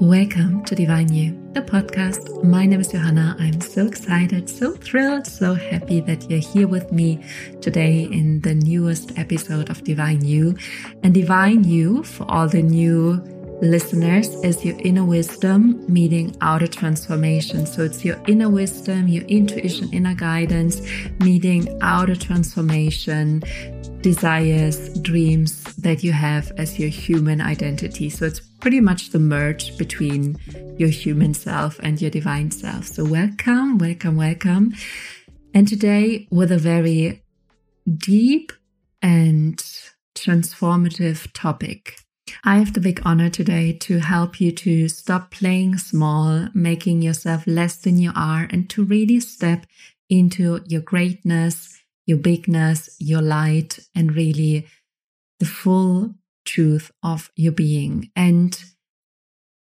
Welcome to Divine You, the podcast. My name is Johanna. I'm so excited, so thrilled, so happy that you're here with me today in the newest episode of Divine You. And Divine You, for all the new listeners, is your inner wisdom meeting outer transformation. So it's your inner wisdom, your intuition, inner guidance meeting outer transformation, desires, dreams that you have as your human identity. So it's pretty much the merge between your human self and your divine self. So welcome, welcome, welcome. And today with a very deep and transformative topic. I have the big honor today to help you to stop playing small, making yourself less than you are, and to really step into your greatness, your bigness, your light, and really the full truth of your being. And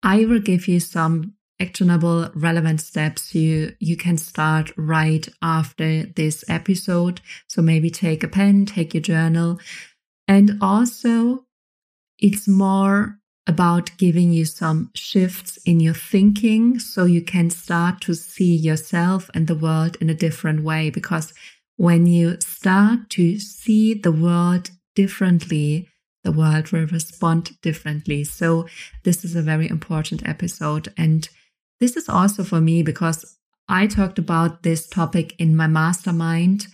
I will give you some actionable relevant steps you you can start right after this episode so maybe take a pen take your journal and also it's more about giving you some shifts in your thinking so you can start to see yourself and the world in a different way because when you start to see the world differently the world will respond differently. So, this is a very important episode. And this is also for me because I talked about this topic in my mastermind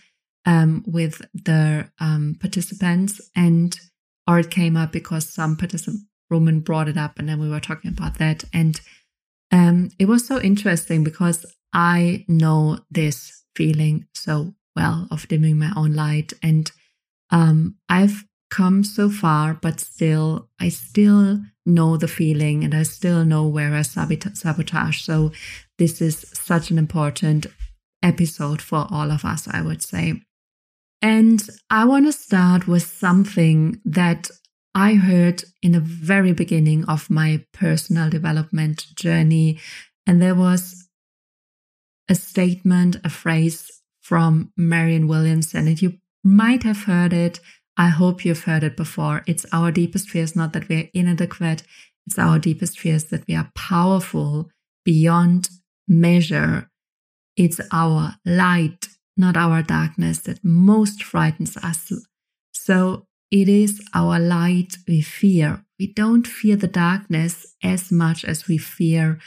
um, with the um, participants, and or it came up because some participant woman brought it up, and then we were talking about that. And um, it was so interesting because I know this feeling so well of dimming my own light, and um, I've come so far, but still, I still know the feeling and I still know where I sabotage. So, this is such an important episode for all of us, I would say. And I want to start with something that I heard in the very beginning of my personal development journey. And there was a statement, a phrase from Marianne Williamson, and you might have heard it I hope you've heard it before. It's our deepest fears, not that we're inadequate. It's our deepest fears that we are powerful beyond measure. It's our light, not our darkness, that most frightens us. So it is our light we fear. We don't fear the darkness as much as we fear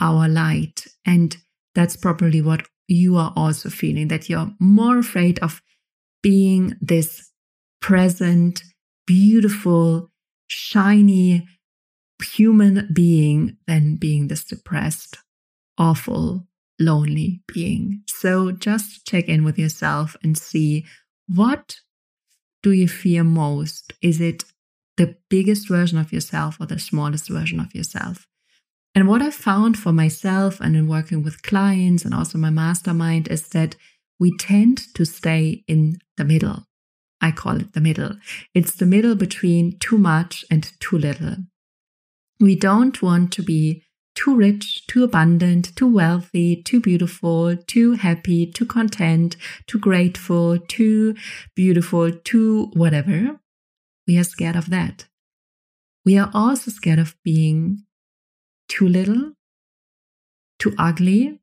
our light. And that's probably what you are also feeling that you're more afraid of being this present, beautiful, shiny human being than being this depressed, awful, lonely being. So just check in with yourself and see what do you fear most? Is it the biggest version of yourself or the smallest version of yourself? And what I found for myself and in working with clients and also my mastermind is that we tend to stay in the middle. I call it the middle. It's the middle between too much and too little. We don't want to be too rich, too abundant, too wealthy, too beautiful, too happy, too content, too grateful, too beautiful, too whatever. We are scared of that. We are also scared of being too little, too ugly,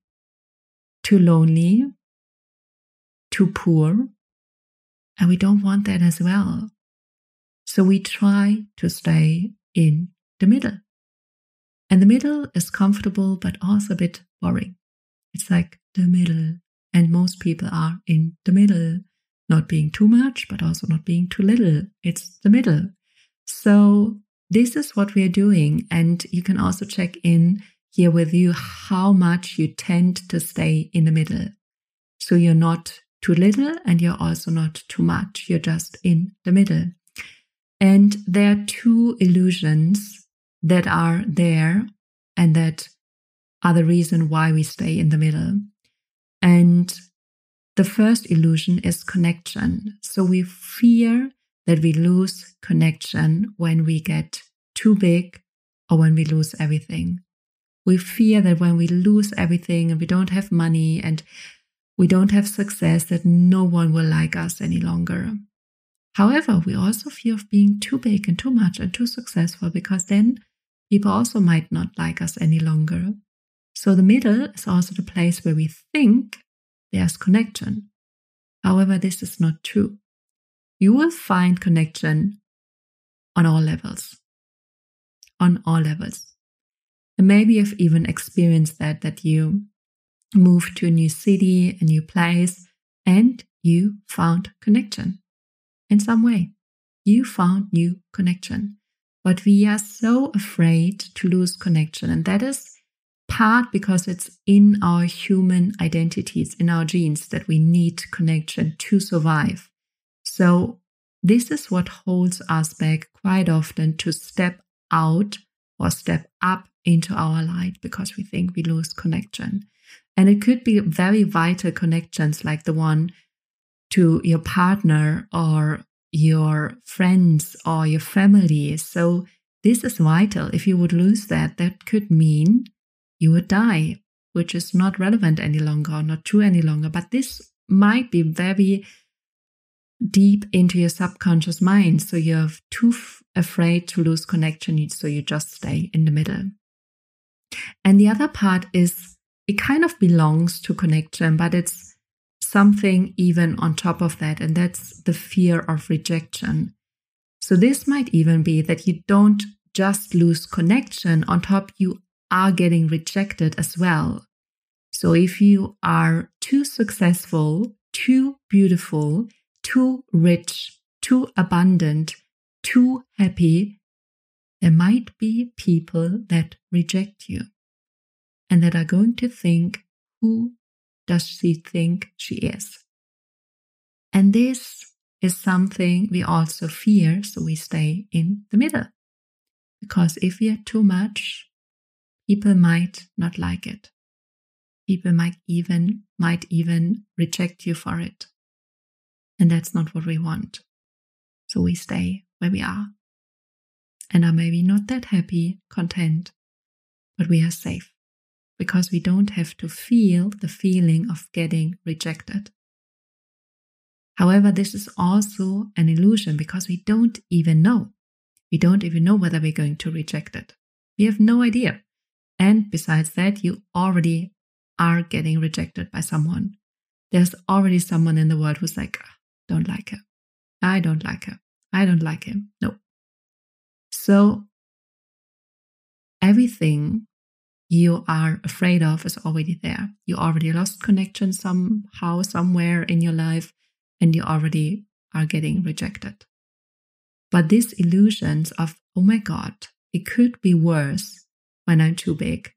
too lonely, too poor, and we don't want that as well. So we try to stay in the middle. And the middle is comfortable, but also a bit boring. It's like the middle. And most people are in the middle, not being too much, but also not being too little. It's the middle. So this is what we are doing. And you can also check in here with you how much you tend to stay in the middle. So you're not too little and you're also not too much. You're just in the middle. And there are two illusions that are there and that are the reason why we stay in the middle. And the first illusion is connection. So we fear that we lose connection when we get too big or when we lose everything. We fear that when we lose everything and we don't have money and we don't have success, that no one will like us any longer. However, we also fear of being too big and too much and too successful because then people also might not like us any longer. So the middle is also the place where we think there's connection. However, this is not true. You will find connection on all levels. On all levels. And maybe you've even experienced that, that you moved to a new city, a new place, and you found connection in some way. You found new connection. But we are so afraid to lose connection. And that is part because it's in our human identities, in our genes, that we need connection to survive. So this is what holds us back quite often to step out or step up into our light because we think we lose connection. And it could be very vital connections like the one to your partner or your friends or your family. So this is vital. If you would lose that, that could mean you would die, which is not relevant any longer, or not true any longer. But this might be very deep into your subconscious mind. So you're too f- afraid to lose connection. So you just stay in the middle. And the other part is it kind of belongs to connection, but it's something even on top of that. And that's the fear of rejection. So this might even be that you don't just lose connection. On top, you are getting rejected as well. So if you are too successful, too beautiful, too rich, too abundant, too happy, there might be people that reject you and that are going to think, who does she think she is? And this is something we also fear, so we stay in the middle. Because if we are too much, people might not like it. People might even might even reject you for it. And that's not what we want. So we stay where we are and are maybe not that happy, content, but we are safe because we don't have to feel the feeling of getting rejected. However, this is also an illusion because we don't even know. We don't even know whether we're going to reject it. We have no idea. And besides that, you already are getting rejected by someone. There's already someone in the world who's like, ah, don't like her. I don't like her. I don't like him. No. So everything you are afraid of is already there. You already lost connection somehow, somewhere in your life, and you already are getting rejected. But these illusions of, oh my God, it could be worse when I'm too big,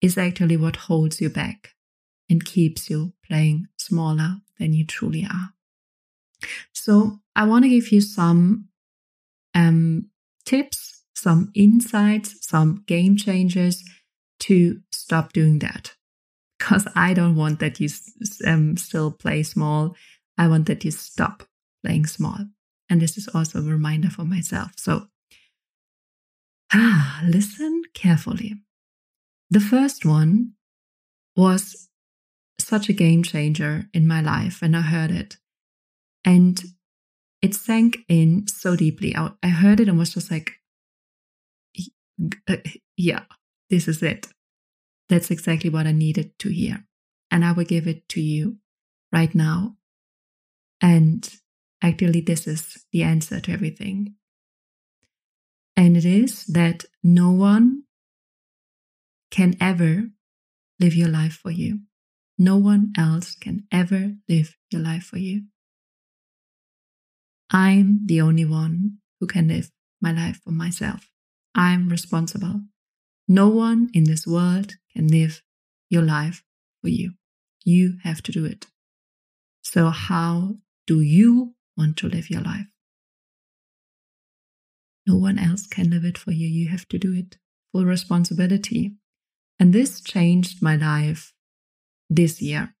is actually what holds you back and keeps you playing smaller than you truly are. So I want to give you some um, tips, some insights, some game changers to stop doing that. Because I don't want that you um, still play small. I want that you stop playing small. And this is also a reminder for myself. So ah, listen carefully. The first one was such a game changer in my life when I heard it. And it sank in so deeply. I, I heard it and was just like, uh, yeah, this is it. That's exactly what I needed to hear. And I will give it to you right now. And actually, this is the answer to everything. And it is that no one can ever live your life for you. No one else can ever live your life for you. I'm the only one who can live my life for myself. I'm responsible. No one in this world can live your life for you. You have to do it. So, how do you want to live your life? No one else can live it for you. You have to do it. Full responsibility. And this changed my life this year.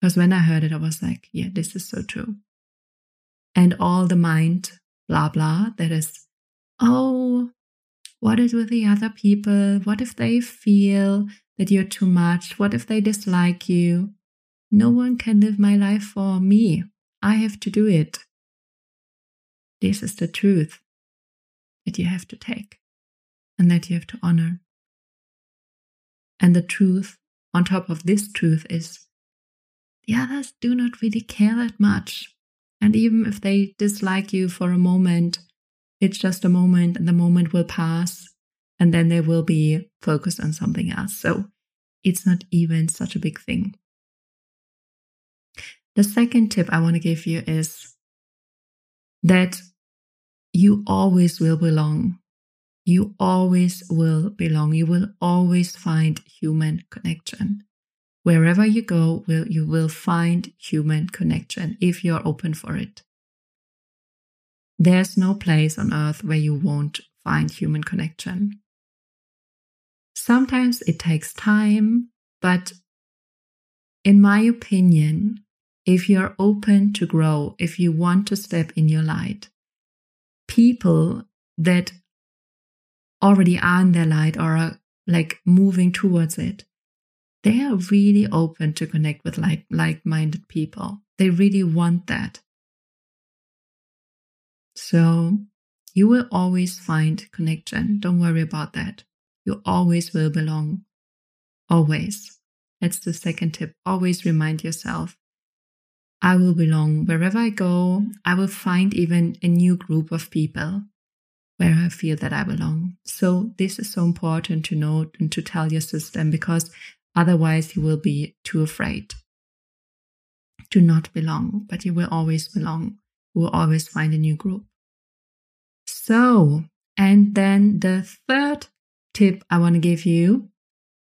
Because when I heard it, I was like, yeah, this is so true. And all the mind, blah, blah, that is, oh, what is with the other people? What if they feel that you're too much? What if they dislike you? No one can live my life for me. I have to do it. This is the truth that you have to take. and that you have to honor. And the truth on top of this truth is the others do not really care that much. And even if they dislike you for a moment, it's just a moment and the moment will pass and then they will be focused on something else. So it's not even such a big thing. The second tip I want to give you is that you always will belong. You always will belong. You will always find human connection. Wherever you go, will you will find human connection if you're open for it. There's no place on earth where you won't find human connection. Sometimes it takes time, but in my opinion, if you're open to grow, if you want to step in your light, people that already are in their light or are like moving towards it, they are really open to connect with like like-minded people. They really want that. So you will always find connection. Don't worry about that. You always will belong. Always. That's the second tip. Always remind yourself I will belong wherever I go. I will find even a new group of people where I feel that I belong. So this is so important to note and to tell your system because otherwise you will be too afraid to not belong, but you will always belong. You will always find a new group. So, and then the third tip I want to give you,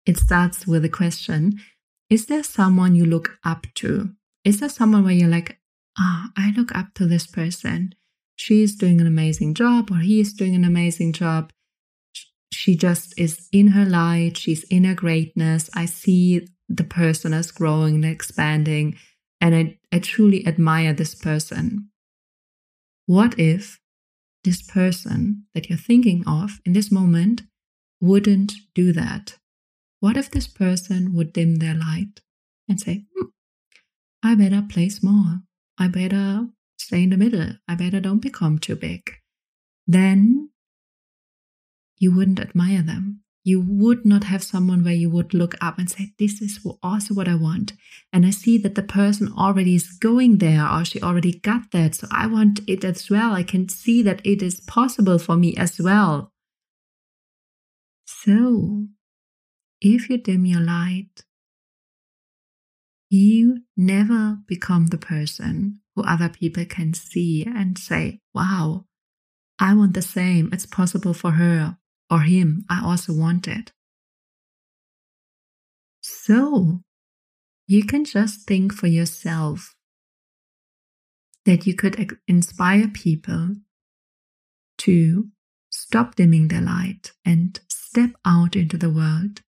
it starts with a question. Is there someone you look up to? Is there someone where you're like, ah, oh, I look up to this person. She's doing an amazing job or he is doing an amazing job. She just is in her light. She's in her greatness. I see the person as growing and expanding. And I, I truly admire this person. What if this person that you're thinking of in this moment wouldn't do that? What if this person would dim their light and say, hmm, I better play small. I better stay in the middle. I better don't become too big. Then you wouldn't admire them. You would not have someone where you would look up and say, This is also what I want. And I see that the person already is going there or she already got that. So I want it as well. I can see that it is possible for me as well. So if you dim your light, you never become the person who other people can see and say, wow, I want the same. It's possible for her or him. I also wanted. So you can just think for yourself that you could inspire people to stop dimming their light and step out into the world.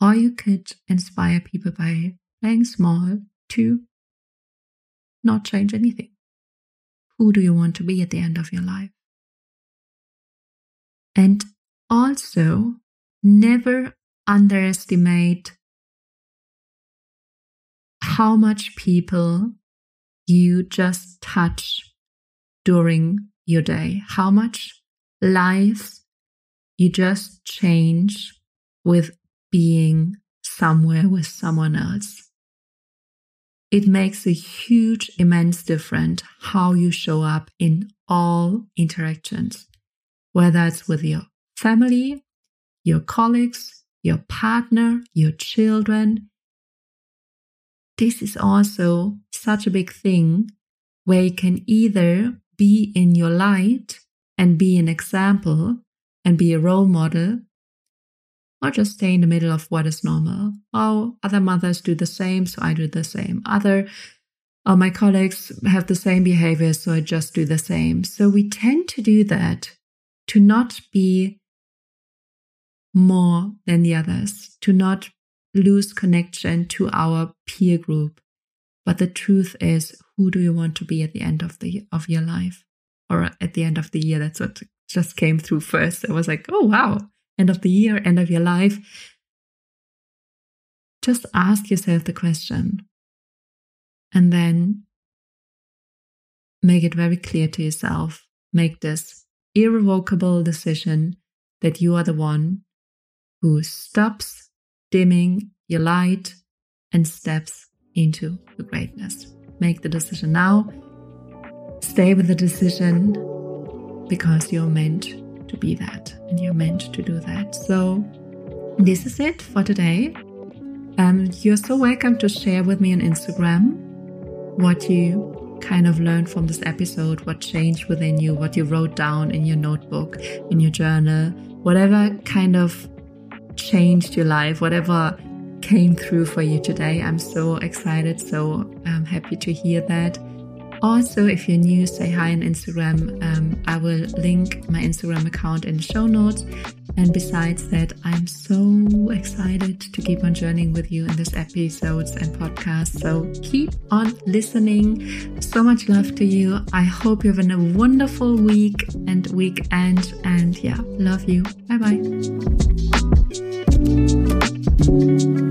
Or you could inspire people by playing small to not change anything. Who do you want to be at the end of your life? And also, never underestimate how much people you just touch during your day, how much lives you just change with being somewhere with someone else. It makes a huge, immense difference how you show up in all interactions, whether it's with your family, your colleagues, your partner, your children. This is also such a big thing where you can either be in your light and be an example and be a role model or just stay in the middle of what is normal. Oh, other mothers do the same, so I do the same. Other oh, my colleagues have the same behavior, so I just do the same. So we tend to do that to not be more than the others, to not lose connection to our peer group. But the truth is, who do you want to be at the end of the of your life, or at the end of the year? That's what just came through first. I was like, oh wow, end of the year, end of your life, just ask yourself the question and then make it very clear to yourself. Make this irrevocable decision that you are the one who stops dimming your light and steps into the greatness. Make the decision now. Stay with the decision because you're meant to be that and you're meant to do that. So, this is it for today. Um, you're so welcome to share with me on Instagram what you kind of learned from this episode, what changed within you, what you wrote down in your notebook, in your journal, whatever kind of changed your life, whatever came through for you today. I'm so excited, so um, happy to hear that. Also, if you're new, say hi on Instagram. Um, I will link my Instagram account in the show notes. And besides that, I'm so excited to keep on journeying with you in these episodes and podcasts. So keep on listening. So much love to you. I hope you're having a wonderful week and weekend. And yeah, love you. Bye bye. Thank you.